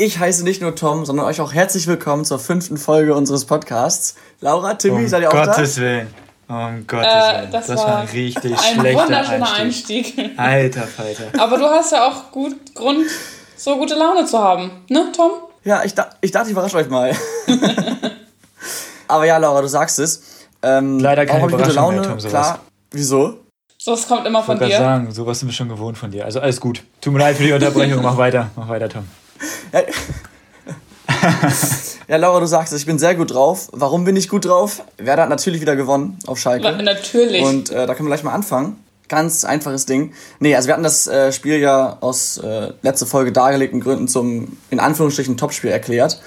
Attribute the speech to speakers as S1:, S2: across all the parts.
S1: Ich heiße nicht nur Tom, sondern euch auch herzlich willkommen zur fünften Folge unseres Podcasts. Laura, Timmy,
S2: um
S1: seid ihr auch
S2: Gottes
S1: da?
S2: Gottes Willen. Um Gottes
S3: Äh,
S2: Willen.
S3: das
S2: Das,
S3: war
S2: war ein richtig
S3: Ein
S2: schlechter
S3: wunderschöner
S2: Einstieg.
S3: Einstieg.
S2: Alter Falter.
S3: Aber du hast ja auch gut Grund, so gute Laune zu haben, ne, Tom?
S1: Ja, ich, da, ich dachte, ich überrasche euch mal. Aber ja, Laura, du sagst es. Ähm,
S2: Leider keine
S1: ich gute
S2: Überraschung
S1: Laune?
S2: mehr, Tom, sowas.
S1: Klar. Wieso?
S3: So, es kommt immer
S2: Ich
S3: von dir.
S2: sagen, sowas sind wir schon gewohnt von dir. Also alles gut. Tut mir leid für die Unterbrechung. Mach weiter. Mach weiter, Tom.
S1: Ja, ja, Laura, du sagst es, ich bin sehr gut drauf. Warum bin ich gut drauf? Werder hat natürlich wieder gewonnen auf Schalke.
S3: Natürlich.
S1: Und äh, da können wir gleich mal anfangen. Ganz einfaches Ding. Nee, also wir hatten das äh, Spiel ja aus äh, letzter Folge dargelegten Gründen zum, in Anführungsstrichen, Topspiel erklärt.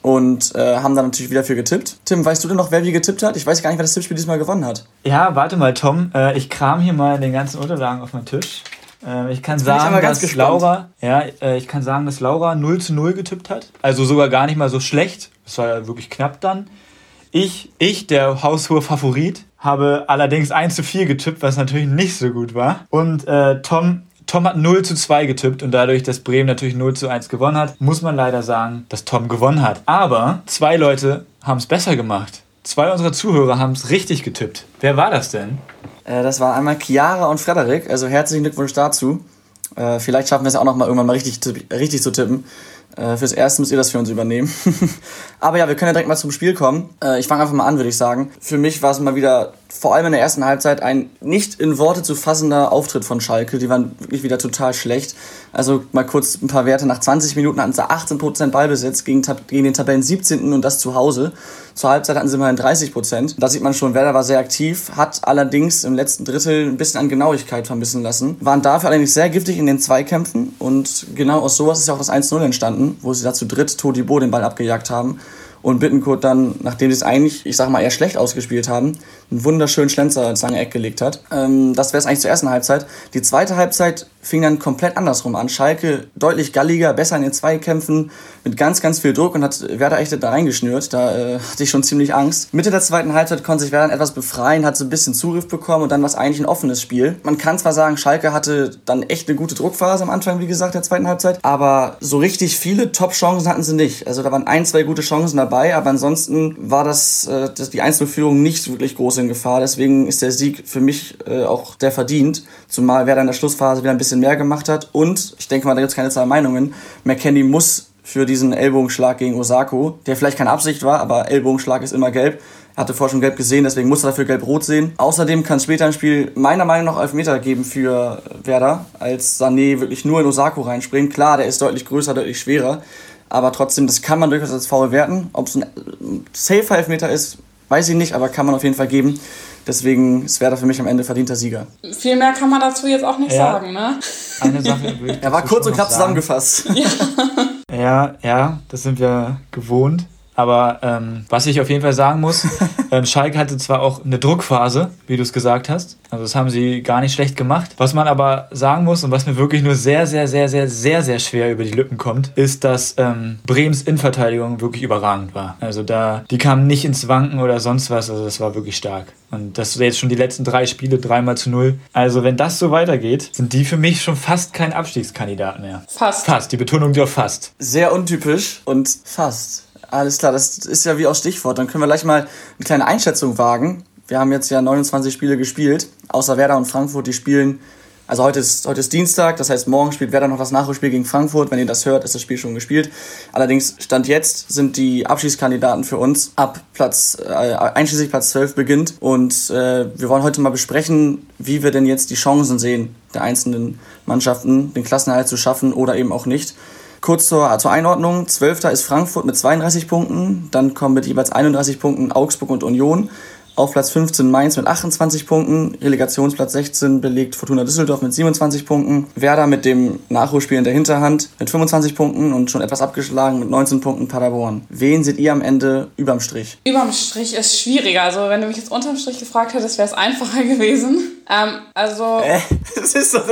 S1: Und äh, haben dann natürlich wieder für getippt. Tim, weißt du denn noch, wer wie getippt hat? Ich weiß gar nicht, wer das Tippspiel diesmal gewonnen hat.
S2: Ja, warte mal, Tom. Äh, ich kram hier mal den ganzen Unterlagen auf meinen Tisch. Äh, ich kann
S1: ich
S2: sagen,
S1: ganz
S2: dass. Laura, ja, äh, ich kann sagen, dass Laura 0 zu 0 getippt hat. Also sogar gar nicht mal so schlecht. Es war ja wirklich knapp dann. Ich, ich, der haushohe Favorit, habe allerdings 1 zu 4 getippt, was natürlich nicht so gut war. Und äh, Tom, Tom hat 0 zu 2 getippt und dadurch, dass Bremen natürlich 0 zu 1 gewonnen hat, muss man leider sagen, dass Tom gewonnen hat. Aber zwei Leute haben es besser gemacht. Zwei unserer Zuhörer haben es richtig getippt. Wer war das denn?
S1: Äh, das waren einmal Chiara und Frederik. Also herzlichen Glückwunsch dazu. Äh, vielleicht schaffen wir es auch noch mal irgendwann mal richtig, richtig zu tippen. Äh, fürs Erste müsst ihr das für uns übernehmen. Aber ja, wir können ja direkt mal zum Spiel kommen. Äh, ich fange einfach mal an, würde ich sagen. Für mich war es mal wieder, vor allem in der ersten Halbzeit, ein nicht in Worte zu fassender Auftritt von Schalke. Die waren wirklich wieder total schlecht. Also mal kurz ein paar Werte. Nach 20 Minuten hatten sie 18% Ballbesitz gegen, gegen den Tabellen 17. und das zu Hause. Zur Halbzeit hatten sie immerhin 30%. Da sieht man schon, Werder war sehr aktiv, hat allerdings im letzten Drittel ein bisschen an Genauigkeit vermissen lassen. Waren dafür allerdings sehr giftig in den Zweikämpfen und genau aus sowas ist ja auch das 1-0 entstanden, wo sie da zu dritt Todibo den Ball abgejagt haben. Und Bittenkurt dann, nachdem sie es eigentlich, ich sag mal, eher schlecht ausgespielt haben, einen wunderschönen Schlenzer ins lange Eck gelegt hat. Ähm, das wäre es eigentlich zur ersten Halbzeit. Die zweite Halbzeit fing dann komplett andersrum an. Schalke deutlich galliger, besser in den Zweikämpfen, mit ganz, ganz viel Druck und hat Werder echt da reingeschnürt. Da äh, hatte ich schon ziemlich Angst. Mitte der zweiten Halbzeit konnte sich Werder etwas befreien, hat so ein bisschen Zugriff bekommen und dann war es eigentlich ein offenes Spiel. Man kann zwar sagen, Schalke hatte dann echt eine gute Druckphase am Anfang, wie gesagt, der zweiten Halbzeit, aber so richtig viele Top-Chancen hatten sie nicht. Also da waren ein, zwei gute Chancen dabei, aber ansonsten war das, äh, das die Einzelführung nicht wirklich groß in Gefahr. Deswegen ist der Sieg für mich äh, auch der verdient, zumal Werder in der Schlussphase wieder ein bisschen mehr gemacht hat und ich denke mal, da gibt es keine zwei Meinungen. McKenny muss für diesen Ellbogenschlag gegen Osako, der vielleicht keine Absicht war, aber Ellbogenschlag ist immer gelb. Er hatte vorher schon gelb gesehen, deswegen muss er dafür gelb-rot sehen. Außerdem kann es später im Spiel meiner Meinung nach Elfmeter geben für Werder, als Sané wirklich nur in Osako reinspringt. Klar, der ist deutlich größer, deutlich schwerer, aber trotzdem, das kann man durchaus als faul werten. Ob es ein safer Elfmeter ist, weiß ich nicht, aber kann man auf jeden Fall geben. Deswegen ist Werder für mich am Ende verdienter Sieger.
S3: Viel mehr kann man dazu jetzt auch nicht
S2: Ja.
S3: sagen, ne?
S2: Eine Sache.
S1: Er war kurz und knapp zusammengefasst.
S2: Ja, ja, das sind wir gewohnt. Aber ähm, was ich auf jeden Fall sagen muss, ähm, Schalke hatte zwar auch eine Druckphase, wie du es gesagt hast. Also das haben sie gar nicht schlecht gemacht. Was man aber sagen muss und was mir wirklich nur sehr, sehr, sehr, sehr, sehr, sehr schwer über die Lippen kommt, ist, dass ähm, Brems Innenverteidigung wirklich überragend war. Also da, die kamen nicht ins Wanken oder sonst was. Also das war wirklich stark. Und das sind jetzt schon die letzten drei Spiele, dreimal zu null. Also wenn das so weitergeht, sind die für mich schon fast kein Abstiegskandidat mehr.
S3: Fast.
S2: Fast, die Betonung liegt auf fast.
S1: Sehr untypisch und fast. Alles klar, das ist ja wie aus Stichwort. Dann können wir gleich mal eine kleine Einschätzung wagen. Wir haben jetzt ja 29 Spiele gespielt, außer Werder und Frankfurt, die spielen. Also heute ist, heute ist Dienstag, das heißt morgen spielt Werder noch das Nachholspiel gegen Frankfurt. Wenn ihr das hört, ist das Spiel schon gespielt. Allerdings Stand jetzt sind die Abschiedskandidaten für uns ab Platz, äh, einschließlich Platz 12 beginnt. Und äh, wir wollen heute mal besprechen, wie wir denn jetzt die Chancen sehen der einzelnen Mannschaften, den Klassenerhalt zu schaffen oder eben auch nicht. Kurz zur, zur Einordnung. Zwölfter ist Frankfurt mit 32 Punkten. Dann kommen mit jeweils 31 Punkten Augsburg und Union. Auf Platz 15 Mainz mit 28 Punkten. Relegationsplatz 16 belegt Fortuna Düsseldorf mit 27 Punkten. Werder mit dem Nachholspiel in der Hinterhand mit 25 Punkten und schon etwas abgeschlagen mit 19 Punkten Paderborn. Wen seht ihr am Ende überm Strich?
S3: Überm Strich ist schwieriger. Also, wenn du mich jetzt unterm Strich gefragt hättest, wäre es einfacher gewesen. Ähm, also,
S1: Äh, das ist doch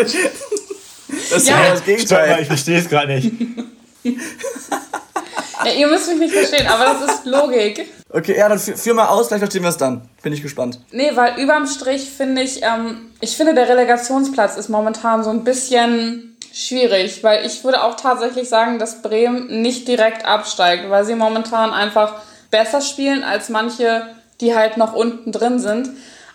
S1: das ist
S3: Ja.
S1: ja das Gegenteil.
S2: ich verstehe es gerade nicht.
S3: ja, ihr müsst mich nicht verstehen, aber das ist Logik.
S1: Okay, ja, dann führ, führ mal aus, gleich verstehen wir es dann. Bin ich gespannt.
S3: Nee, weil überm Strich finde ich, ähm, ich finde, der Relegationsplatz ist momentan so ein bisschen schwierig, weil ich würde auch tatsächlich sagen, dass Bremen nicht direkt absteigt, weil sie momentan einfach besser spielen als manche, die halt noch unten drin sind.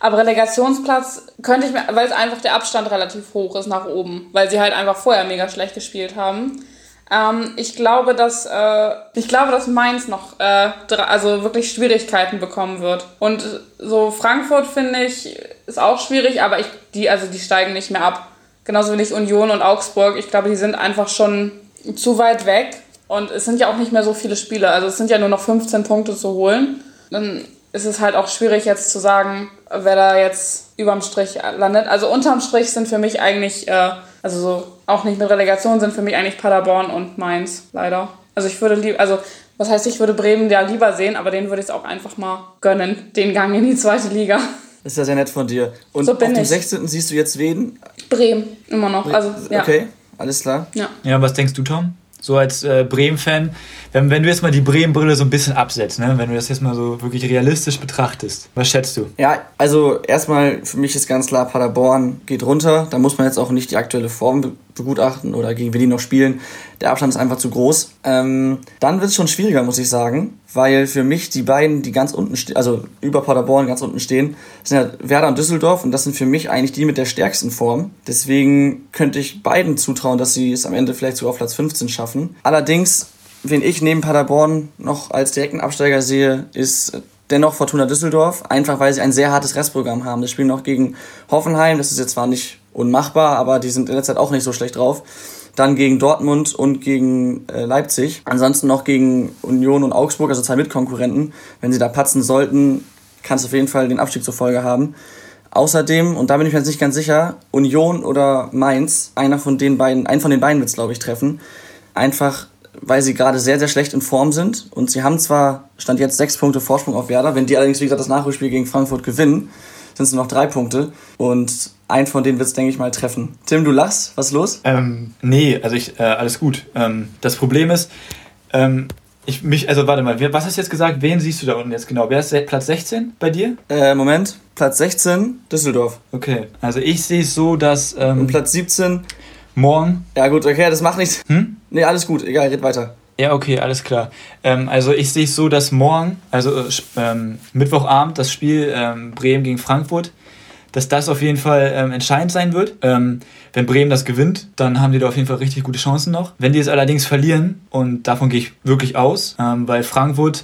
S3: Aber Relegationsplatz könnte ich mir, weil es einfach der Abstand relativ hoch ist nach oben, weil sie halt einfach vorher mega schlecht gespielt haben. Ähm, ich glaube, dass äh, ich glaube, dass Mainz noch äh, also wirklich Schwierigkeiten bekommen wird. Und so Frankfurt finde ich ist auch schwierig, aber ich die also die steigen nicht mehr ab. Genauso wie nicht Union und Augsburg. Ich glaube, die sind einfach schon zu weit weg. Und es sind ja auch nicht mehr so viele Spiele. Also es sind ja nur noch 15 Punkte zu holen. Dann ist es halt auch schwierig jetzt zu sagen, wer da jetzt überm Strich landet. Also unterm Strich sind für mich eigentlich, äh, also so auch nicht mit Relegation, sind für mich eigentlich Paderborn und Mainz, leider. Also ich würde lieber, also was heißt, ich würde Bremen ja lieber sehen, aber den würde ich es auch einfach mal gönnen, den Gang in die zweite Liga.
S1: Das ist ja sehr nett von dir. Und so auf dem ich. 16. siehst du jetzt wen?
S3: Bremen, immer noch. Also,
S1: ja. Okay, alles klar.
S2: Ja. ja, was denkst du, Tom? So als äh, Bremen-Fan, wenn, wenn du jetzt mal die Bremen-Brille so ein bisschen absetzt, ne? wenn du das jetzt mal so wirklich realistisch betrachtest, was schätzt du?
S1: Ja, also erstmal für mich ist ganz klar, Paderborn geht runter. Da muss man jetzt auch nicht die aktuelle Form begutachten oder gegen wen die noch spielen. Der Abstand ist einfach zu groß. Ähm, dann wird es schon schwieriger, muss ich sagen, weil für mich die beiden, die ganz unten stehen, also über Paderborn ganz unten stehen, sind ja Werder und Düsseldorf und das sind für mich eigentlich die mit der stärksten Form. Deswegen könnte ich beiden zutrauen, dass sie es am Ende vielleicht sogar auf Platz 15 schaffen. Allerdings, wen ich neben Paderborn noch als direkten Absteiger sehe, ist dennoch Fortuna Düsseldorf, einfach weil sie ein sehr hartes Restprogramm haben. Das spielen noch gegen Hoffenheim, das ist jetzt zwar nicht unmachbar, aber die sind in der Zeit auch nicht so schlecht drauf. Dann gegen Dortmund und gegen äh, Leipzig. Ansonsten noch gegen Union und Augsburg, also zwei Mitkonkurrenten. Wenn sie da patzen sollten, kann es auf jeden Fall den Abstieg zur Folge haben. Außerdem, und da bin ich mir jetzt nicht ganz sicher, Union oder Mainz, einer von den beiden, einen von den beiden wird es, glaube ich, treffen. Einfach, weil sie gerade sehr, sehr schlecht in Form sind. Und sie haben zwar, stand jetzt sechs Punkte Vorsprung auf Werder, wenn die allerdings, wie gesagt, das Nachholspiel gegen Frankfurt gewinnen, sind es nur noch drei Punkte. Und ein von denen wird es, denke ich mal, treffen. Tim, du lachst, was ist los?
S2: Ähm, nee, also ich, äh, alles gut. Ähm, das Problem ist, ähm, ich mich, also warte mal, was hast du jetzt gesagt? Wen siehst du da unten jetzt genau? Wer ist Platz 16 bei dir?
S1: Äh, Moment, Platz 16, Düsseldorf.
S2: Okay, also ich sehe es so, dass. Ähm,
S1: Und Platz 17.
S2: Morgen.
S1: Ja, gut, okay, das macht nichts. Hm? Nee, alles gut, egal, red weiter.
S2: Ja, okay, alles klar. Ähm, also ich sehe es so, dass morgen, also äh, ähm, Mittwochabend, das Spiel ähm, Bremen gegen Frankfurt, dass das auf jeden Fall ähm, entscheidend sein wird. Ähm, wenn Bremen das gewinnt, dann haben die da auf jeden Fall richtig gute Chancen noch. Wenn die es allerdings verlieren, und davon gehe ich wirklich aus, ähm, weil Frankfurt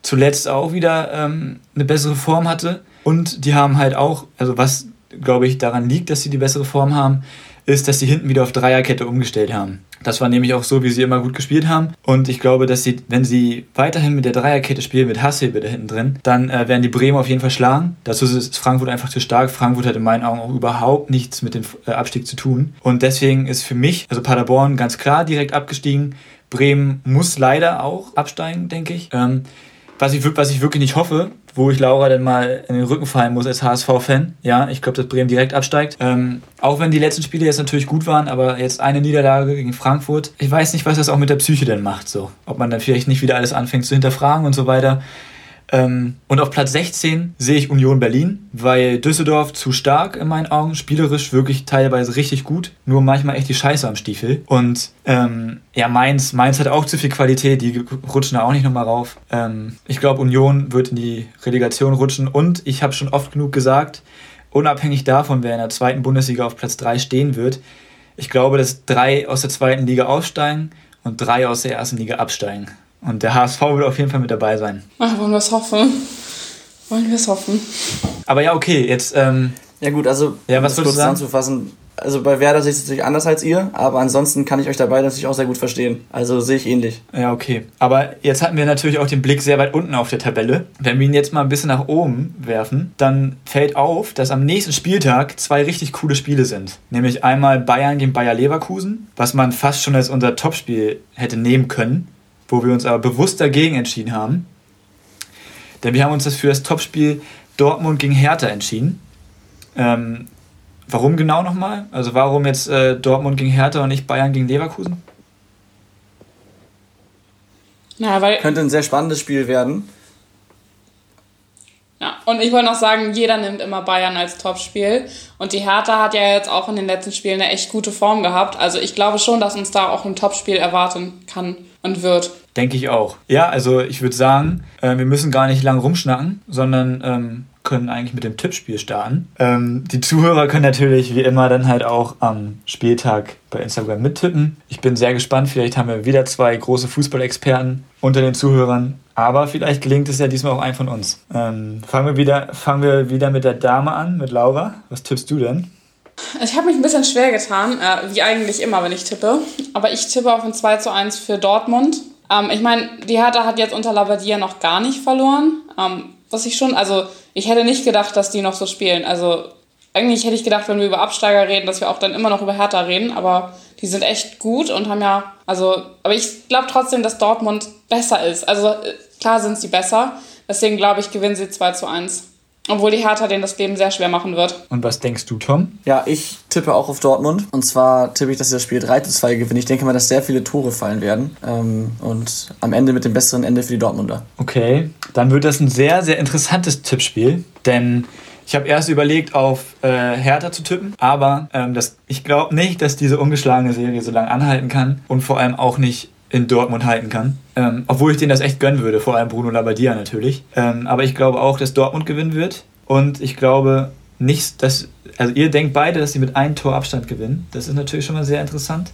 S2: zuletzt auch wieder ähm, eine bessere Form hatte und die haben halt auch, also was glaube ich daran liegt, dass sie die bessere Form haben, ist, dass sie hinten wieder auf Dreierkette umgestellt haben. Das war nämlich auch so, wie sie immer gut gespielt haben. Und ich glaube, dass sie, wenn sie weiterhin mit der Dreierkette spielen, mit Hasselbe da hinten drin, dann äh, werden die Bremen auf jeden Fall schlagen. Dazu ist Frankfurt einfach zu stark. Frankfurt hat in meinen Augen auch überhaupt nichts mit dem äh, Abstieg zu tun. Und deswegen ist für mich, also Paderborn ganz klar direkt abgestiegen. Bremen muss leider auch absteigen, denke ich. Ähm, was ich, was ich wirklich nicht hoffe, wo ich Laura dann mal in den Rücken fallen muss als HSV-Fan. Ja, ich glaube, dass Bremen direkt absteigt. Ähm, auch wenn die letzten Spiele jetzt natürlich gut waren, aber jetzt eine Niederlage gegen Frankfurt. Ich weiß nicht, was das auch mit der Psyche denn macht. So. Ob man dann vielleicht nicht wieder alles anfängt zu hinterfragen und so weiter. Ähm, und auf Platz 16 sehe ich Union Berlin, weil Düsseldorf zu stark in meinen Augen, spielerisch wirklich teilweise richtig gut, nur manchmal echt die Scheiße am Stiefel. Und ähm, ja, Mainz, Mainz hat auch zu viel Qualität, die rutschen da auch nicht nochmal rauf. Ähm, ich glaube, Union wird in die Relegation rutschen und ich habe schon oft genug gesagt, unabhängig davon, wer in der zweiten Bundesliga auf Platz 3 stehen wird, ich glaube, dass drei aus der zweiten Liga aufsteigen und drei aus der ersten Liga absteigen. Und der HSV wird auf jeden Fall mit dabei sein.
S3: Ach, wollen wir es hoffen. Wollen wir es hoffen.
S2: Aber ja, okay, jetzt. Ähm,
S1: ja, gut, also, ja, was um kurz zusammenzufassen. Also bei Werder sehe ich es natürlich anders als ihr, aber ansonsten kann ich euch dabei natürlich auch sehr gut verstehen. Also sehe ich ähnlich.
S2: Ja, okay. Aber jetzt hatten wir natürlich auch den Blick sehr weit unten auf der Tabelle. Wenn wir ihn jetzt mal ein bisschen nach oben werfen, dann fällt auf, dass am nächsten Spieltag zwei richtig coole Spiele sind. Nämlich einmal Bayern gegen Bayer Leverkusen, was man fast schon als unser Topspiel hätte nehmen können wo wir uns aber bewusst dagegen entschieden haben. Denn wir haben uns das für das Topspiel Dortmund gegen Hertha entschieden. Ähm, warum genau nochmal? Also warum jetzt äh, Dortmund gegen Hertha und nicht Bayern gegen Leverkusen?
S1: Ja, weil Könnte ein sehr spannendes Spiel werden.
S3: Ja, Und ich wollte noch sagen, jeder nimmt immer Bayern als Topspiel. Und die Hertha hat ja jetzt auch in den letzten Spielen eine echt gute Form gehabt. Also ich glaube schon, dass uns da auch ein Topspiel erwarten kann und wird.
S2: Denke ich auch. Ja, also ich würde sagen, äh, wir müssen gar nicht lang rumschnacken, sondern ähm, können eigentlich mit dem Tippspiel starten. Ähm, die Zuhörer können natürlich wie immer dann halt auch am Spieltag bei Instagram mittippen. Ich bin sehr gespannt. Vielleicht haben wir wieder zwei große Fußballexperten unter den Zuhörern. Aber vielleicht gelingt es ja diesmal auch ein von uns. Ähm, fangen, wir wieder, fangen wir wieder mit der Dame an, mit Laura. Was tippst du denn?
S3: Ich habe mich ein bisschen schwer getan, äh, wie eigentlich immer, wenn ich tippe. Aber ich tippe auf ein 2 zu 1 für Dortmund. Ähm, ich meine, die Hertha hat jetzt unter Labadia noch gar nicht verloren. Ähm, was ich schon, also ich hätte nicht gedacht, dass die noch so spielen. Also eigentlich hätte ich gedacht, wenn wir über Absteiger reden, dass wir auch dann immer noch über Hertha reden. Aber die sind echt gut und haben ja, also, aber ich glaube trotzdem, dass Dortmund besser ist. Also äh, klar sind sie besser. Deswegen glaube ich, gewinnen sie 2 zu 1. Obwohl die Hertha denen das Leben sehr schwer machen wird.
S2: Und was denkst du, Tom?
S1: Ja, ich tippe auch auf Dortmund. Und zwar tippe ich, dass sie das Spiel 3 zu 2 gewinnen. Ich denke mal, dass sehr viele Tore fallen werden. Ähm, und am Ende mit dem besseren Ende für die Dortmunder.
S2: Okay, dann wird das ein sehr, sehr interessantes Tippspiel. Denn ich habe erst überlegt, auf äh, Hertha zu tippen, aber ähm, das, ich glaube nicht, dass diese ungeschlagene Serie so lange anhalten kann und vor allem auch nicht in Dortmund halten kann. Ähm, obwohl ich denen das echt gönnen würde, vor allem Bruno Labbadia natürlich. Ähm, aber ich glaube auch, dass Dortmund gewinnen wird. Und ich glaube nicht, dass. Also ihr denkt beide, dass sie mit einem Tor Abstand gewinnen. Das ist natürlich schon mal sehr interessant.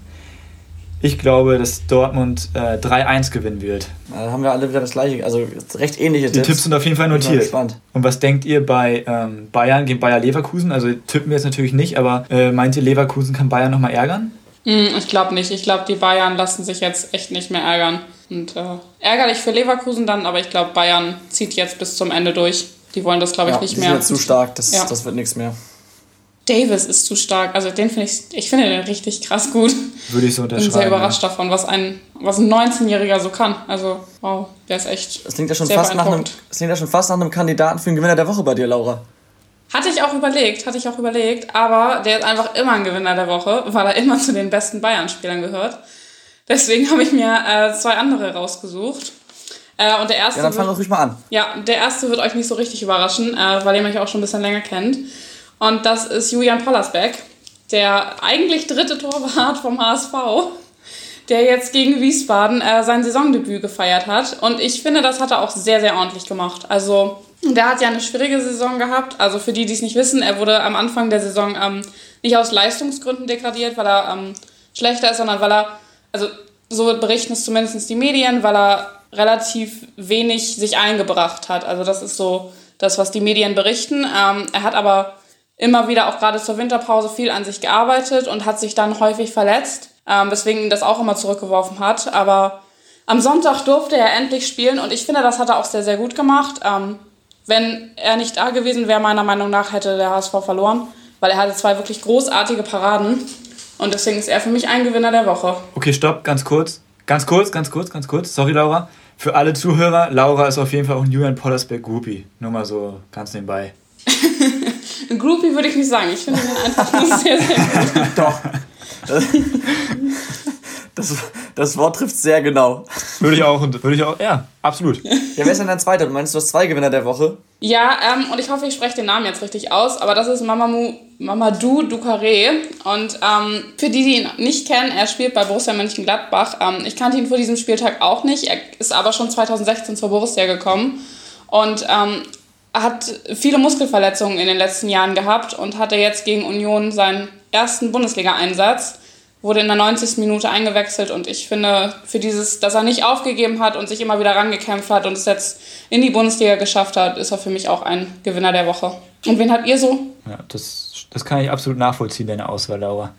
S2: Ich glaube, dass Dortmund äh, 3-1 gewinnen wird.
S1: Da haben wir alle wieder das gleiche, also recht ähnliche
S2: Die Tipps sind auf jeden Fall notiert. Und was denkt ihr bei ähm, Bayern gegen Bayer Leverkusen? Also tippen wir jetzt natürlich nicht, aber äh, meint ihr, Leverkusen kann Bayern nochmal ärgern?
S3: Hm, ich glaube nicht. Ich glaube, die Bayern lassen sich jetzt echt nicht mehr ärgern. Und äh, ärgerlich für Leverkusen dann, aber ich glaube, Bayern zieht jetzt bis zum Ende durch. Die wollen das, glaube ich,
S1: ja,
S3: nicht
S1: die
S3: mehr.
S1: Sind jetzt zu stark, das, ja. das wird nichts mehr.
S3: Davis ist zu stark. Also den finde ich, ich finde den richtig krass gut.
S2: Würde ich so unterschreiben.
S3: Ich bin sehr überrascht ja. davon, was ein, was ein 19-Jähriger so kann. Also, wow, der ist echt.
S1: Das klingt ja schon fast nach einem, das klingt ja schon fast nach einem Kandidaten für den Gewinner der Woche bei dir, Laura.
S3: Hatte ich auch überlegt, hatte ich auch überlegt, aber der ist einfach immer ein Gewinner der Woche, weil er immer zu den besten Bayern-Spielern gehört. Deswegen habe ich mir äh, zwei andere rausgesucht. Äh, und der erste.
S1: Ja, dann fang doch ruhig mal an.
S3: Ja, der erste wird euch nicht so richtig überraschen, äh, weil ihr mich auch schon ein bisschen länger kennt. Und das ist Julian Pollersbeck, der eigentlich dritte Torwart vom HSV, der jetzt gegen Wiesbaden äh, sein Saisondebüt gefeiert hat. Und ich finde, das hat er auch sehr, sehr ordentlich gemacht. Also der hat ja eine schwierige Saison gehabt. Also für die, die es nicht wissen, er wurde am Anfang der Saison ähm, nicht aus Leistungsgründen degradiert, weil er ähm, schlechter ist, sondern weil er, also so berichten es zumindest die Medien, weil er relativ wenig sich eingebracht hat. Also das ist so das, was die Medien berichten. Ähm, er hat aber immer wieder auch gerade zur Winterpause viel an sich gearbeitet und hat sich dann häufig verletzt, ähm, weswegen ihn das auch immer zurückgeworfen hat. Aber am Sonntag durfte er endlich spielen und ich finde, das hat er auch sehr, sehr gut gemacht. Ähm, wenn er nicht da gewesen wäre, meiner Meinung nach, hätte der HSV verloren, weil er hatte zwei wirklich großartige Paraden. Und deswegen ist er für mich ein Gewinner der Woche.
S2: Okay, stopp, ganz kurz. Ganz kurz, ganz kurz, ganz kurz. Sorry, Laura. Für alle Zuhörer, Laura ist auf jeden Fall auch ein Julian Pollersberg Groupie. Nur mal so ganz nebenbei.
S3: ein Groupie würde ich nicht sagen. Ich finde ihn einfach sehr, sehr gut.
S1: Doch. Das, das Wort trifft sehr genau.
S2: Würde ich auch, würde ich auch, ja, absolut. Ja,
S1: wer ist denn dein zweiter? Du meinst, du hast zwei Gewinner der Woche?
S3: Ja, ähm, und ich hoffe, ich spreche den Namen jetzt richtig aus, aber das ist Mamamu, Mamadou Ducaré. Und ähm, für die, die ihn nicht kennen, er spielt bei Borussia Mönchengladbach. Ähm, ich kannte ihn vor diesem Spieltag auch nicht. Er ist aber schon 2016 zur Borussia gekommen und ähm, hat viele Muskelverletzungen in den letzten Jahren gehabt und hatte jetzt gegen Union seinen ersten Bundesliga-Einsatz wurde in der 90. Minute eingewechselt und ich finde, für dieses, dass er nicht aufgegeben hat und sich immer wieder rangekämpft hat und es jetzt in die Bundesliga geschafft hat, ist er für mich auch ein Gewinner der Woche. Und wen habt ihr so?
S2: Ja, das, das kann ich absolut nachvollziehen, deine Auswahl, Laura.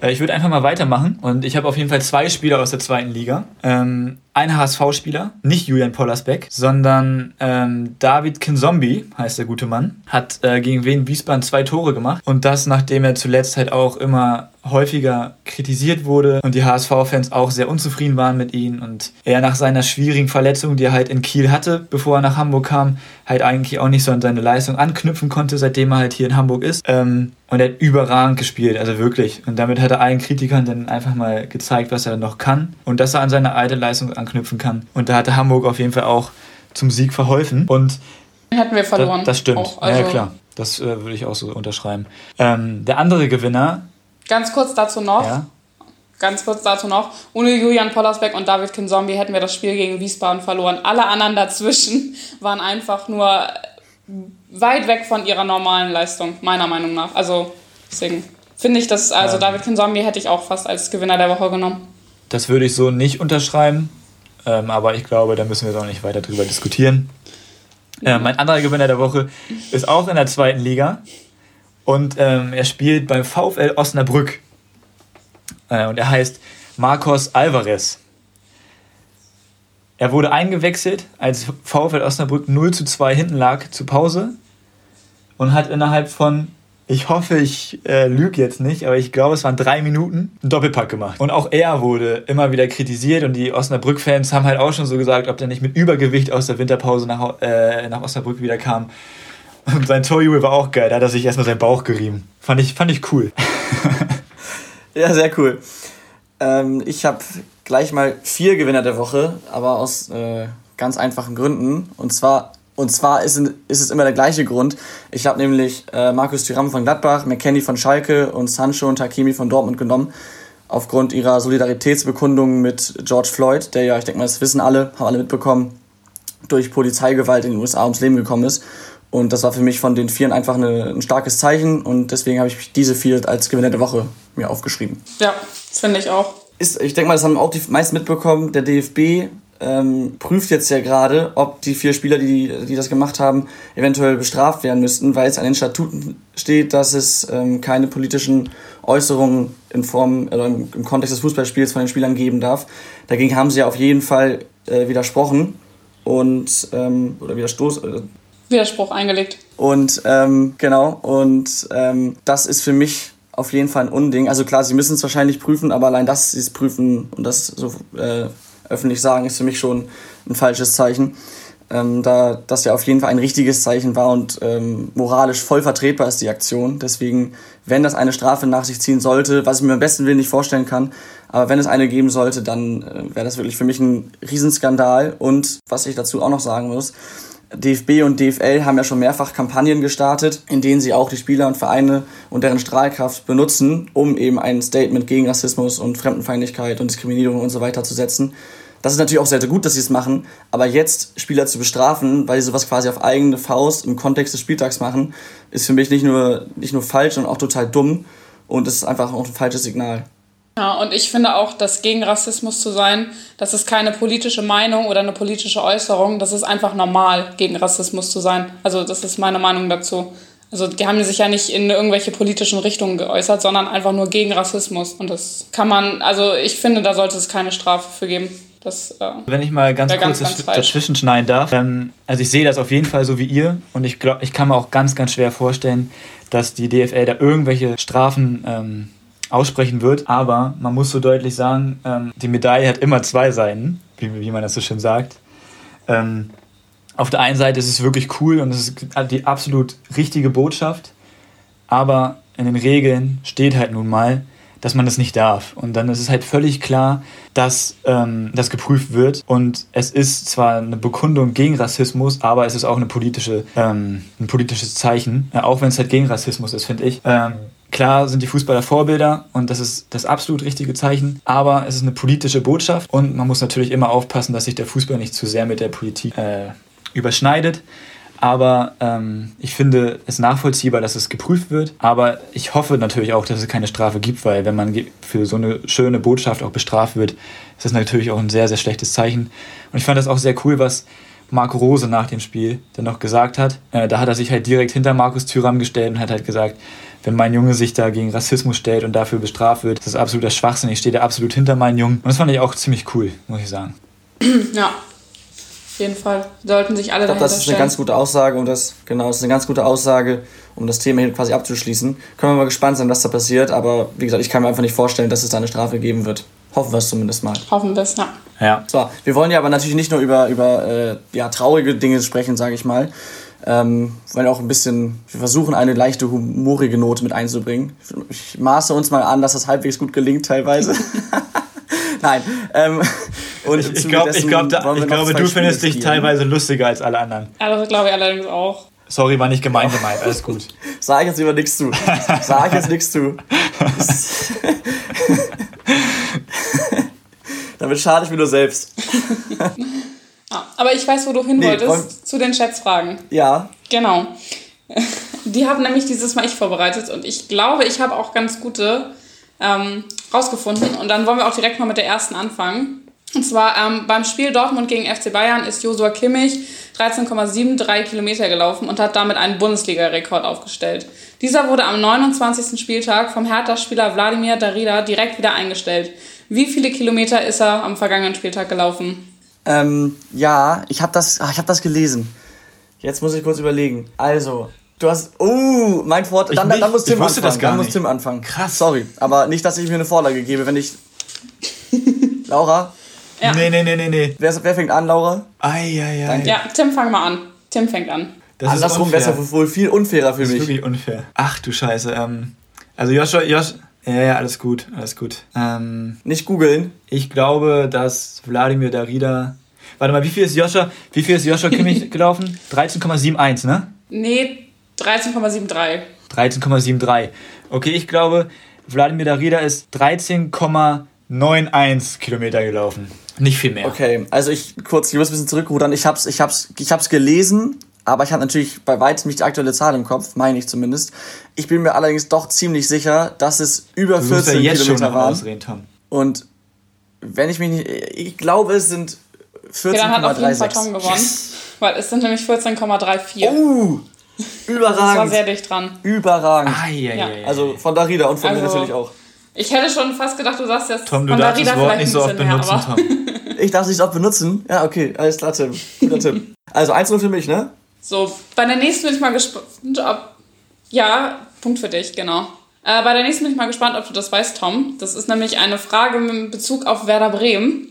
S2: Äh, ich würde einfach mal weitermachen und ich habe auf jeden Fall zwei Spieler aus der zweiten Liga. Ähm, ein HSV-Spieler, nicht Julian Pollersbeck, sondern ähm, David Kinzombie, heißt der gute Mann, hat äh, gegen Wien Wiesbaden zwei Tore gemacht und das, nachdem er zuletzt halt auch immer häufiger kritisiert wurde und die HSV-Fans auch sehr unzufrieden waren mit ihm und er nach seiner schwierigen Verletzung, die er halt in Kiel hatte, bevor er nach Hamburg kam, halt eigentlich auch nicht so an seine Leistung anknüpfen konnte, seitdem er halt hier in Hamburg ist. Ähm, und er hat überragend gespielt, also wirklich. Und damit hat er allen Kritikern dann einfach mal gezeigt, was er noch kann und dass er an seine alte Leistung anknüpfen kann. Und da hatte Hamburg auf jeden Fall auch zum Sieg verholfen. Und
S3: Hätten wir verloren.
S2: Das, das stimmt. Auch, also ja, klar. Das äh, würde ich auch so unterschreiben. Ähm, der andere Gewinner.
S3: Ganz kurz dazu noch. Ja. Ganz kurz dazu noch. Ohne Julian Pollersbeck und David Kinzombie hätten wir das Spiel gegen Wiesbaden verloren. Alle anderen dazwischen waren einfach nur weit weg von ihrer normalen Leistung, meiner Meinung nach. Also deswegen finde ich, dass also ähm, David Kinzombie hätte ich auch fast als Gewinner der Woche genommen.
S2: Das würde ich so nicht unterschreiben, ähm, aber ich glaube, da müssen wir jetzt auch nicht weiter drüber diskutieren. Äh, mein anderer Gewinner der Woche ist auch in der zweiten Liga und ähm, er spielt beim VfL Osnabrück. Äh, und er heißt Marcos Alvarez. Er wurde eingewechselt, als VfL Osnabrück 0 zu 2 hinten lag zur Pause und hat innerhalb von ich hoffe, ich äh, lüge jetzt nicht, aber ich glaube, es waren drei Minuten einen Doppelpack gemacht. Und auch er wurde immer wieder kritisiert und die Osnabrück-Fans haben halt auch schon so gesagt, ob der nicht mit Übergewicht aus der Winterpause nach, äh, nach Osnabrück wieder kam. Und sein Torjubel war auch geil, da hat er sich erstmal seinen Bauch gerieben. Fand ich, fand ich cool.
S1: ja, sehr cool. Ähm, ich habe gleich mal vier Gewinner der Woche, aber aus äh, ganz einfachen Gründen. Und zwar und zwar ist, ist es immer der gleiche Grund. Ich habe nämlich äh, Markus Thuram von Gladbach, McKenny von Schalke und Sancho und Hakimi von Dortmund genommen. Aufgrund ihrer Solidaritätsbekundung mit George Floyd, der ja, ich denke mal, das wissen alle, haben alle mitbekommen, durch Polizeigewalt in den USA ums Leben gekommen ist. Und das war für mich von den Vieren einfach eine, ein starkes Zeichen. Und deswegen habe ich diese vier als Gewinner der Woche mir aufgeschrieben.
S3: Ja, finde ich auch.
S1: Ist, ich denke mal, das haben auch die meisten mitbekommen. Der DFB ähm, prüft jetzt ja gerade, ob die vier Spieler, die, die das gemacht haben, eventuell bestraft werden müssten, weil es an den Statuten steht, dass es ähm, keine politischen Äußerungen in Form im, im, Kontext des Fußballspiels von den Spielern geben darf. Dagegen haben sie ja auf jeden Fall äh, widersprochen und ähm, oder Widerstoß. Äh,
S3: Widerspruch eingelegt.
S1: Und ähm, genau, und ähm, das ist für mich auf jeden Fall ein Unding. Also klar, sie müssen es wahrscheinlich prüfen, aber allein, dass sie es prüfen und das so äh, öffentlich sagen, ist für mich schon ein falsches Zeichen. Ähm, da das ja auf jeden Fall ein richtiges Zeichen war und ähm, moralisch voll vertretbar ist die Aktion. Deswegen, wenn das eine Strafe nach sich ziehen sollte, was ich mir am besten will nicht vorstellen kann, aber wenn es eine geben sollte, dann äh, wäre das wirklich für mich ein Riesenskandal. Und was ich dazu auch noch sagen muss, DFB und DFL haben ja schon mehrfach Kampagnen gestartet, in denen sie auch die Spieler und Vereine und deren Strahlkraft benutzen, um eben ein Statement gegen Rassismus und Fremdenfeindlichkeit und Diskriminierung und so weiter zu setzen. Das ist natürlich auch sehr, sehr gut, dass sie es machen, aber jetzt Spieler zu bestrafen, weil sie sowas quasi auf eigene Faust im Kontext des Spieltags machen, ist für mich nicht nur, nicht nur falsch, sondern auch total dumm und es ist einfach auch ein falsches Signal.
S3: Ja, und ich finde auch, dass gegen Rassismus zu sein, das ist keine politische Meinung oder eine politische Äußerung, das ist einfach normal, gegen Rassismus zu sein. Also das ist meine Meinung dazu. Also die haben sich ja nicht in irgendwelche politischen Richtungen geäußert, sondern einfach nur gegen Rassismus. Und das kann man, also ich finde, da sollte es keine Strafe für geben. Das, äh,
S2: Wenn ich mal ganz kurz ganz, ganz dazwischen schneiden darf. Ähm, also ich sehe das auf jeden Fall so wie ihr und ich glaube, ich kann mir auch ganz, ganz schwer vorstellen, dass die DFL da irgendwelche Strafen ähm, aussprechen wird. Aber man muss so deutlich sagen, ähm, die Medaille hat immer zwei Seiten, wie, wie man das so schön sagt. Ähm, auf der einen Seite ist es wirklich cool und es ist die absolut richtige Botschaft, aber in den Regeln steht halt nun mal, dass man das nicht darf. Und dann ist es halt völlig klar, dass ähm, das geprüft wird. Und es ist zwar eine Bekundung gegen Rassismus, aber es ist auch eine politische, ähm, ein politisches Zeichen, ja, auch wenn es halt gegen Rassismus ist, finde ich. Ähm, Klar sind die Fußballer Vorbilder und das ist das absolut richtige Zeichen, aber es ist eine politische Botschaft und man muss natürlich immer aufpassen, dass sich der Fußball nicht zu sehr mit der Politik äh, überschneidet. Aber ähm, ich finde es nachvollziehbar, dass es geprüft wird. Aber ich hoffe natürlich auch, dass es keine Strafe gibt, weil wenn man für so eine schöne Botschaft auch bestraft wird, ist das natürlich auch ein sehr, sehr schlechtes Zeichen. Und ich fand das auch sehr cool, was Marco Rose nach dem Spiel dann noch gesagt hat. Äh, da hat er sich halt direkt hinter Markus Thüram gestellt und hat halt gesagt, wenn mein Junge sich da gegen Rassismus stellt und dafür bestraft wird, das ist absoluter Schwachsinn. Ich stehe da absolut hinter meinen Jungen. Und das fand ich auch ziemlich cool, muss ich sagen.
S3: Ja, auf jeden Fall. Sollten sich alle
S1: ich glaube, Das ist eine ganz gute Aussage, um das, genau, das ist eine ganz gute Aussage, um das Thema hier quasi abzuschließen. Können wir mal gespannt sein, was da passiert, aber wie gesagt, ich kann mir einfach nicht vorstellen, dass es da eine Strafe geben wird. Hoffen wir es zumindest mal.
S3: Hoffen wir es, ja.
S2: ja.
S1: So, wir wollen ja aber natürlich nicht nur über, über äh, ja, traurige Dinge sprechen, sage ich mal, ähm, wollen auch ein bisschen, wir versuchen eine leichte humorige Note mit einzubringen. Ich maße uns mal an, dass das halbwegs gut gelingt teilweise. Nein, ähm, Und
S2: Ich, ich, glaub, ich, glaub, da, ich glaube, du
S1: Spiele
S2: findest dich teilweise lustiger als alle anderen.
S3: Ja, das glaube ich allerdings auch.
S2: Sorry, war nicht gemein gemeint. Alles gut.
S1: Sag ich jetzt lieber nichts zu. Sag jetzt nichts zu. Damit schade ich mir nur selbst.
S3: Ja, aber ich weiß, wo du hin
S1: Nee,
S3: wolltest.
S1: wollen-
S3: Zu den Schätzfragen.
S1: Ja.
S3: Genau. Die haben nämlich dieses Mal ich vorbereitet und ich glaube, ich habe auch ganz gute ähm, rausgefunden. Und dann wollen wir auch direkt mal mit der ersten anfangen. Und zwar ähm, beim Spiel Dortmund gegen FC Bayern ist Josua Kimmich 13,73 Kilometer gelaufen und hat damit einen Bundesliga-Rekord aufgestellt. Dieser wurde am 29. Spieltag vom Hertha-Spieler Wladimir Darida direkt wieder eingestellt. Wie viele Kilometer ist er am vergangenen Spieltag gelaufen?
S1: Ähm, ja, ich habe das, ach, ich hab das gelesen. Jetzt muss ich kurz überlegen. Also, du hast. Oh, mein Wort. Dann, dann, dann muss Tim anfangen.
S2: das gar
S1: dann muss
S2: nicht.
S1: Tim anfangen.
S2: Krass.
S1: Sorry, aber nicht, dass ich mir eine Vorlage gebe, wenn ich. Laura,
S3: Ja.
S2: Nee, nee, nee, nee, nee.
S1: wer, wer fängt an, Laura?
S2: Eieiei.
S1: Danke.
S3: Ja, Tim, fang mal an. Tim fängt an.
S2: Das ist
S1: Andersrum wäre
S2: unfair.
S1: es ja wohl viel unfairer für
S2: Das ist
S1: mich.
S2: wirklich unfair. Ach du Scheiße. Ähm, also Joshua, Josh, ja, ja, alles gut, alles gut. Ähm,
S1: Nicht googeln.
S2: ich glaube, dass Wladimir Darida. Warte mal, wie viel ist Joshua, wie viel ist Joshua Kimmich gelaufen? 13,71, ne?
S3: Nee, 13,73.
S2: 13,73. Okay, ich glaube, Wladimir Darida ist 13,91 Kilometer gelaufen. Nicht viel mehr.
S1: Okay, also ich kurz, ich muss ein bisschen zurückrudern. Ich hab's, ich hab's, ich hab's gelesen, aber ich habe natürlich bei weitem nicht die aktuelle Zahl im Kopf, meine ich zumindest. Ich bin mir allerdings doch ziemlich sicher, dass es über
S2: Du musst ja
S1: 14
S2: jetzt schon
S1: Kilometer
S2: noch
S1: waren.
S2: ausreden, Tom.
S1: Und wenn ich mich nicht, ich glaube, es sind
S3: Okay, dann hat auf jeden Fall Tom
S1: 14,36.
S3: gewonnen. Weil es sind nämlich 14,34.
S1: Uh,
S3: das war
S1: überragend.
S3: sehr dicht dran.
S1: Überragend.
S2: Eieiei.
S1: Also von Darida und von mir
S3: Also-
S1: natürlich auch.
S3: Ich hätte schon fast gedacht, du sagst jetzt
S2: Tom, du
S3: von
S2: darfst
S3: Darida
S2: das Wort
S3: vielleicht
S2: nicht so
S3: ein
S2: oft
S3: bisschen
S2: benutzen,
S3: mehr, aber
S2: Tom.
S1: Ich darf es nicht auch benutzen. Ja, okay, alles klar, Tim. Guter Tipp. Also 1-0 für mich, ne?
S3: So, bei der nächsten bin ich mal gespannt, ob. Ja, Punkt für dich, genau. Äh, bei der nächsten bin ich mal gespannt, ob du das weißt, Tom. Das ist nämlich eine Frage mit Bezug auf Werder Bremen.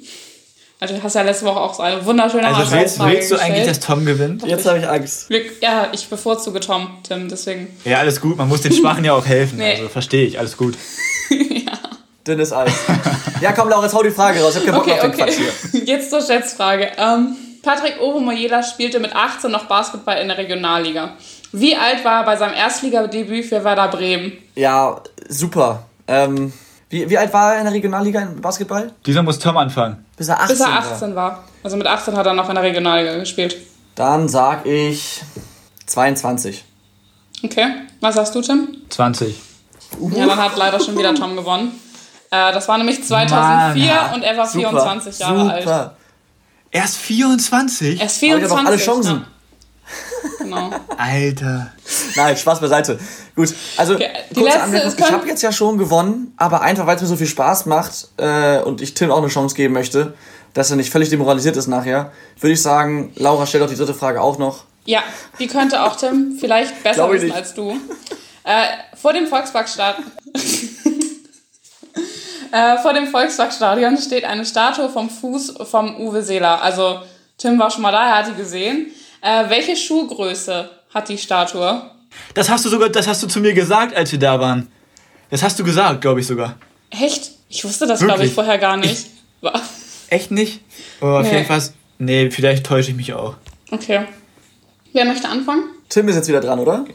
S3: Also, du hast ja letzte Woche auch so eine wunderschöne
S2: Also willst, willst du eigentlich, dass. Tom gewinnt?
S1: Jetzt habe ich Angst.
S3: Ja, ich bevorzuge Tom, Tim, deswegen.
S2: Ja, alles gut. Man muss den Schwachen ja auch helfen.
S3: Nee.
S2: Also verstehe ich. Alles gut.
S1: Dünnes Eis. ja, komm, Laura, jetzt hau die Frage raus. Ich hab keinen Bock
S3: Okay,
S1: auf den
S3: okay.
S1: Quatsch hier.
S3: Jetzt zur Schätzfrage. Ähm, Patrick Orumoyela spielte mit 18 noch Basketball in der Regionalliga. Wie alt war er bei seinem Erstligadebüt für Werder Bremen?
S1: Ja, super. Ähm, wie, wie alt war er in der Regionalliga im Basketball?
S2: Dieser muss Tom anfangen.
S1: Bis er 18,
S3: Bis er
S1: war.
S3: 18 war. Also mit 18 hat er noch in der Regionalliga gespielt.
S1: Dann sag ich 22.
S3: Okay, was sagst du, Tim?
S2: 20.
S3: Ja, dann hat leider schon wieder Tom gewonnen. Äh, das war nämlich 2004
S2: Mann,
S3: und er war
S1: Super.
S3: 24 Jahre alt.
S2: Erst 24?
S3: Er ist
S1: Aber ich
S3: 24.
S1: alle Chancen.
S3: Ja. Genau.
S2: Alter.
S1: Nein, Spaß beiseite. Gut, also
S3: Okay, die
S1: kurze
S3: letzte
S1: Anmerkung.
S3: ist-
S1: Ich habe jetzt ja schon gewonnen, aber einfach weil es mir so viel Spaß macht äh, und ich Tim auch eine Chance geben möchte, dass er nicht völlig demoralisiert ist nachher, würde ich sagen, Laura stellt doch die dritte Frage auch noch.
S3: Ja, die könnte auch Tim vielleicht besser wissen als du. Äh, vor dem Volksparkstadion. Äh, vor dem Volksparkstadion steht eine Statue vom Fuß vom Uwe Seeler. Also Tim war schon mal da, er hat die gesehen. Äh, welche Schuhgröße hat die Statue?
S2: Das hast du sogar, das hast du zu mir gesagt, als wir da waren. Das hast du gesagt, glaube ich sogar.
S3: Echt? Ich wusste das, glaube ich, vorher gar nicht. Wa-
S2: Echt nicht? Oh,
S3: Nee.
S2: vielleicht was. Nee, vielleicht täusche ich mich auch.
S3: Okay. Wer möchte anfangen?
S1: Tim ist jetzt wieder dran, oder?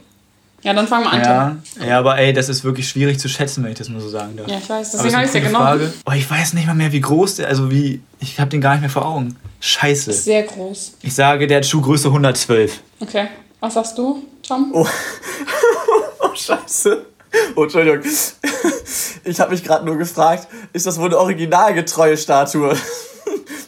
S3: Ja, dann fangen wir an.
S2: Ja, ja, aber ey, das ist wirklich schwierig zu schätzen, wenn ich das mal so sagen darf.
S3: Ja, ich weiß. Deswegen habe ich es ja genommen.
S2: Oh, ich weiß nicht mal mehr, wie groß der, also wie, ich habe den gar nicht mehr vor Augen. Scheiße.
S3: Sehr groß.
S2: Ich sage, der hat Schuhgröße 112.
S3: Okay. Was sagst du, Tom?
S1: Oh, oh scheiße. Oh, Entschuldigung. Ich habe mich gerade nur gefragt, ist das wohl eine originalgetreue Statue?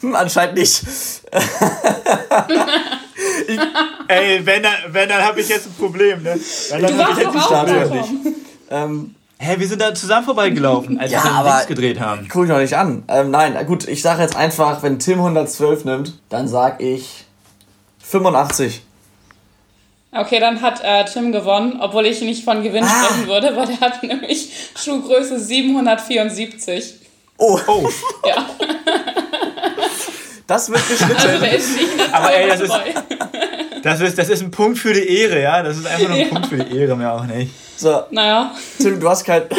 S1: Hm, Anscheinend nicht.
S2: Ey, wenn dann, wenn, dann habe ich jetzt ein Problem, ne? Wenn, dann
S3: Du
S2: hab ich jetzt
S3: doch
S2: ein.
S3: Tom.
S1: Ähm,
S2: Hä, wir sind da zusammen vorbeigelaufen, als
S1: Ja,
S2: wir den
S1: aber-
S2: gedreht haben.
S1: guck ich noch nicht an. Ähm, nein, gut, ich sage jetzt einfach, wenn Tim 112 nimmt, dann sag ich 85.
S3: Okay, dann hat äh, Tim gewonnen, obwohl ich nicht von Gewinn
S1: Ah.
S3: sprechen würde, weil der hat nämlich Schuhgröße 774.
S1: Oh,
S2: Oh,
S3: Ja,
S1: das wird
S3: also
S1: geschnitten.
S3: der ist nicht
S2: Aber ey, das ist-. Das ist, das ist ein Punkt für die Ehre, ja? Das ist einfach nur ein
S3: Ja.
S2: Punkt für die Ehre, mehr auch nicht.
S1: So,
S3: Naja,
S1: Tim, du hast kein.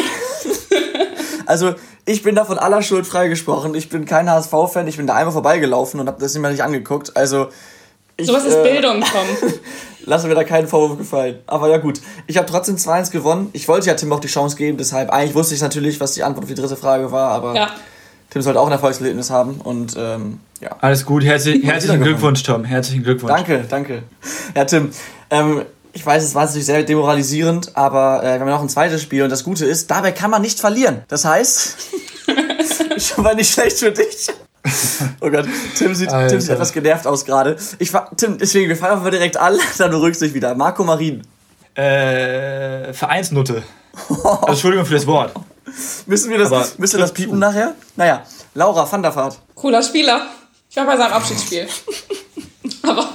S1: Also, ich bin da von aller Schuld freigesprochen. Ich bin kein HSV-Fan, ich bin da einmal vorbeigelaufen und habe das immer nicht angeguckt. Also. Ich,
S3: Sowas ist äh, Bildung, Tom.
S1: lassen wir da keinen Vorwurf gefallen. Aber ja gut, ich habe trotzdem 2-1 gewonnen. Ich wollte ja Tim auch die Chance geben, deshalb eigentlich wusste ich natürlich, was die Antwort auf die dritte Frage war, aber ja. Tim sollte auch ein Erfolgserlebnis haben und ähm, ja.
S2: Alles gut, Herzlich, herzlichen Glückwunsch, Tom. Herzlichen Glückwunsch.
S1: Danke, danke. Ja, Tim, ähm, ich weiß, es war natürlich sehr demoralisierend, aber äh, wir haben noch ein zweites Spiel und das Gute ist, dabei kann man nicht verlieren. Das heißt, schon mal nicht schlecht für dich. Oh Gott, Tim sieht, Tim sieht etwas genervt aus gerade. Ich Tim, deswegen, wir fangen einfach direkt an, dann beruhigt sich wieder. Marco Marin.
S2: Äh, Vereinsnutte. Also, Entschuldigung für das Wort.
S1: müssen wir das, müssen wir das piepen nachher? Naja, Laura van der Vaart.
S3: Cooler Spieler. Ich war bei seinem Abschiedsspiel.
S1: Aber.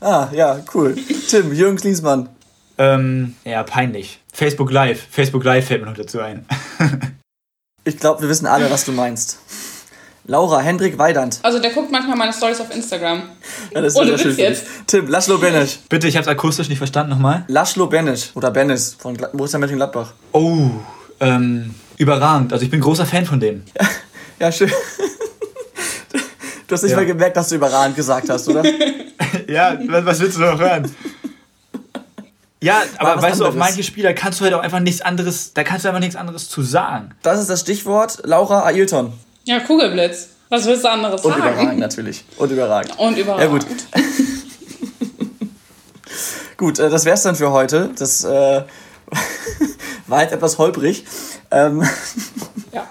S1: Ah, ja, cool. Tim, Jürgen Klinsmann.
S2: Ähm, ja, peinlich. Facebook Live. Facebook Live fällt mir noch dazu ein.
S1: ich glaube, wir wissen alle, was du meinst. Laura, Hendrik Weidand.
S3: Also der guckt manchmal meine Stories auf Instagram. Ja, das ist Ohne
S1: Witz jetzt. Tim, Laszlo Benesch.
S2: Bitte, ich habe es akustisch nicht verstanden nochmal.
S1: Laszlo Benesch oder Benes von Borussia Mönchengladbach.
S2: Oh, ähm, überragend. Also ich bin großer Fan von dem.
S1: Ja, ja schön. Du hast nicht ja. mal gemerkt, dass du überragend gesagt hast, oder?
S2: ja, was willst du noch hören? Ja, aber weißt anderes. du, auf manche Spieler kannst du halt auch einfach nichts anderes, da kannst du einfach nichts anderes zu sagen.
S1: Das ist das Stichwort Laura Ailton.
S3: Ja, Kugelblitz. Was willst du anderes
S1: Und
S3: sagen?
S1: Und überragend natürlich. Und überragend.
S3: Und überragend.
S1: Ja, gut. gut, äh, das wär's dann für heute. Das äh, war jetzt etwas holprig. Ähm, ja.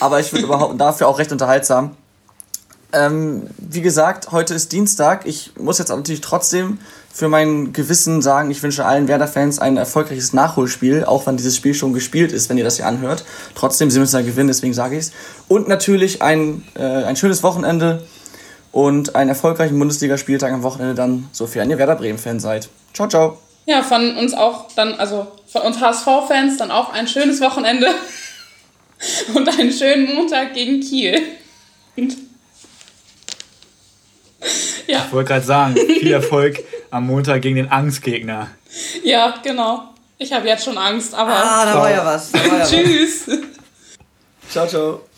S1: aber ich würde überhaupt dafür auch recht unterhaltsam. Ähm, wie gesagt, heute ist Dienstag. Ich muss jetzt natürlich trotzdem für mein Gewissen sagen, ich wünsche allen Werder-Fans ein erfolgreiches Nachholspiel, auch wenn dieses Spiel schon gespielt ist, wenn ihr das hier anhört. Trotzdem, sie müssen ja gewinnen, deswegen sage ich es. Und natürlich ein, äh, ein schönes Wochenende und einen erfolgreichen Bundesligaspieltag am Wochenende dann, sofern ihr Werder Bremen-Fan seid. Ciao, ciao.
S3: Ja, von uns auch dann, also von uns HSV-Fans dann auch ein schönes Wochenende und einen schönen Montag gegen Kiel.
S2: Ja. Ich wollte gerade sagen, viel Erfolg am Montag gegen den Angstgegner.
S3: Ja, genau. Ich habe jetzt schon Angst, aber.
S1: Ah, da war ja was. War ja
S3: Tschüss.
S1: Was. Ciao, ciao.